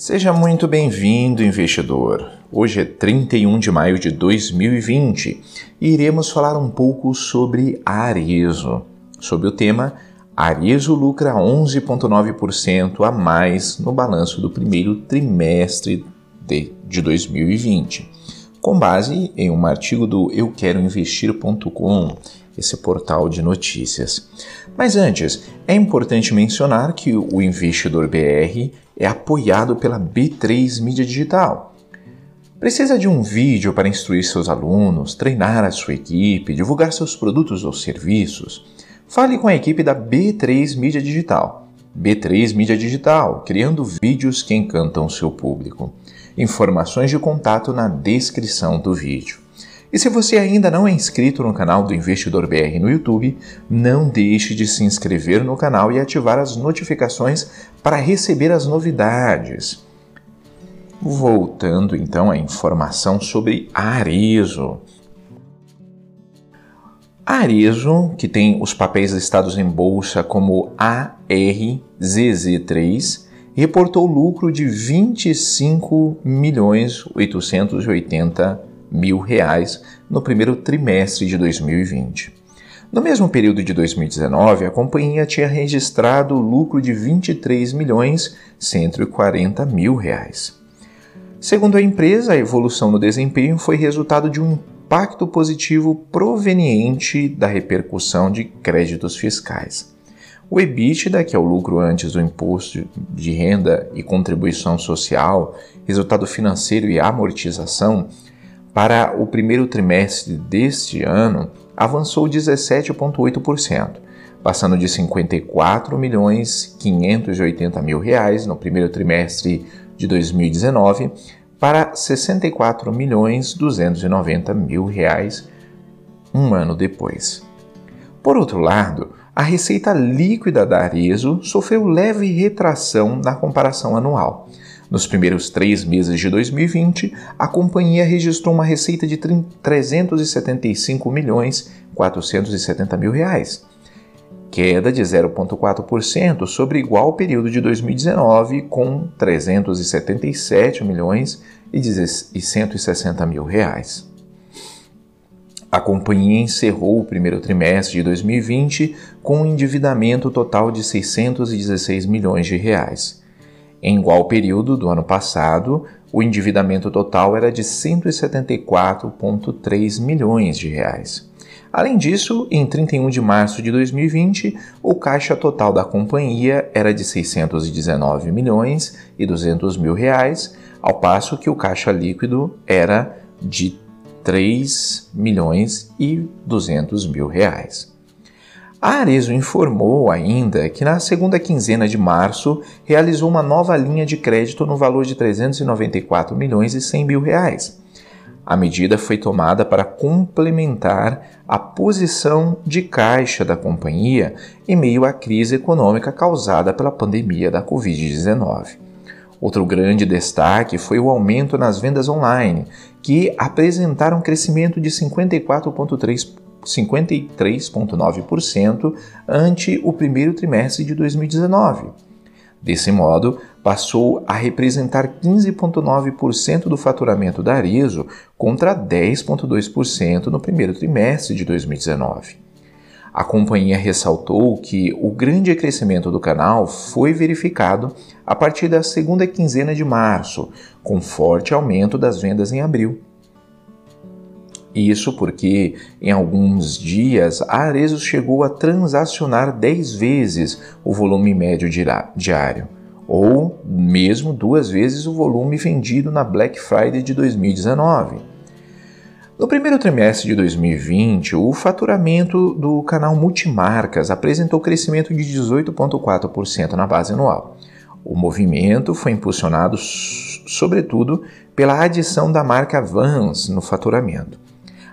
Seja muito bem-vindo, investidor. Hoje é 31 de maio de 2020 e iremos falar um pouco sobre Arezo, sobre o tema Arezo lucra 11,9% a mais no balanço do primeiro trimestre de, de 2020, com base em um artigo do euqueroinvestir.com, esse portal de notícias. Mas antes, é importante mencionar que o Investidor BR é apoiado pela B3 Mídia Digital. Precisa de um vídeo para instruir seus alunos, treinar a sua equipe, divulgar seus produtos ou serviços? Fale com a equipe da B3 Mídia Digital. B3 Mídia Digital, criando vídeos que encantam seu público. Informações de contato na descrição do vídeo. E se você ainda não é inscrito no canal do Investidor BR no YouTube, não deixe de se inscrever no canal e ativar as notificações para receber as novidades. Voltando então à informação sobre Arezo. Arezo, que tem os papéis listados em bolsa como ARZZ3, reportou lucro de 25 milhões 880 mil reais no primeiro trimestre de 2020. No mesmo período de 2019, a companhia tinha registrado lucro de 23 milhões 140 mil reais. Segundo a empresa, a evolução no desempenho foi resultado de um impacto positivo proveniente da repercussão de créditos fiscais. O EBITDA, que é o lucro antes do imposto de renda e contribuição social, resultado financeiro e amortização, para o primeiro trimestre deste ano avançou 17,8%, passando de 54 milhões 580 mil reais no primeiro trimestre de 2019 para 64 milhões 290 mil reais um ano depois. Por outro lado, a receita líquida da Arezo sofreu leve retração na comparação anual, nos primeiros três meses de 2020, a companhia registrou uma receita de 375 milhões 470 mil reais, queda de 0,4% sobre igual período de 2019, com 377 milhões e 160 mil reais. A companhia encerrou o primeiro trimestre de 2020 com um endividamento total de 616 milhões de reais. Em igual período do ano passado, o endividamento total era de 174,3 milhões de reais. Além disso, em 31 de março de 2020, o caixa total da companhia era de 619 milhões e 200 mil reais, ao passo que o caixa líquido era de 3 milhões e 200 mil reais. A Arezo informou ainda que na segunda quinzena de março realizou uma nova linha de crédito no valor de 394 milhões e 100 mil reais. A medida foi tomada para complementar a posição de caixa da companhia em meio à crise econômica causada pela pandemia da Covid-19. Outro grande destaque foi o aumento nas vendas online, que apresentaram um crescimento de 54,3% 53,9% ante o primeiro trimestre de 2019. Desse modo, passou a representar 15,9% do faturamento da Arezo contra 10,2% no primeiro trimestre de 2019. A companhia ressaltou que o grande crescimento do canal foi verificado a partir da segunda quinzena de março, com forte aumento das vendas em abril. Isso porque, em alguns dias, a Arezo chegou a transacionar 10 vezes o volume médio diário, ou mesmo duas vezes o volume vendido na Black Friday de 2019. No primeiro trimestre de 2020, o faturamento do canal Multimarcas apresentou crescimento de 18,4% na base anual. O movimento foi impulsionado, sobretudo, pela adição da marca Vans no faturamento.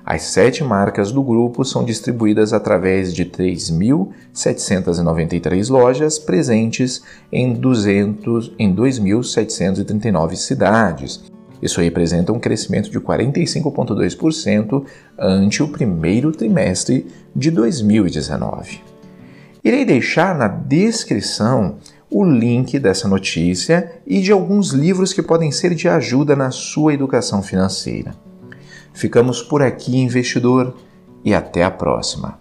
As sete marcas do grupo são distribuídas através de 3.793 lojas presentes em, 200, em 2.739 cidades. Isso representa um crescimento de 45,2% ante o primeiro trimestre de 2019. Irei deixar na descrição o link dessa notícia e de alguns livros que podem ser de ajuda na sua educação financeira. Ficamos por aqui, investidor, e até a próxima.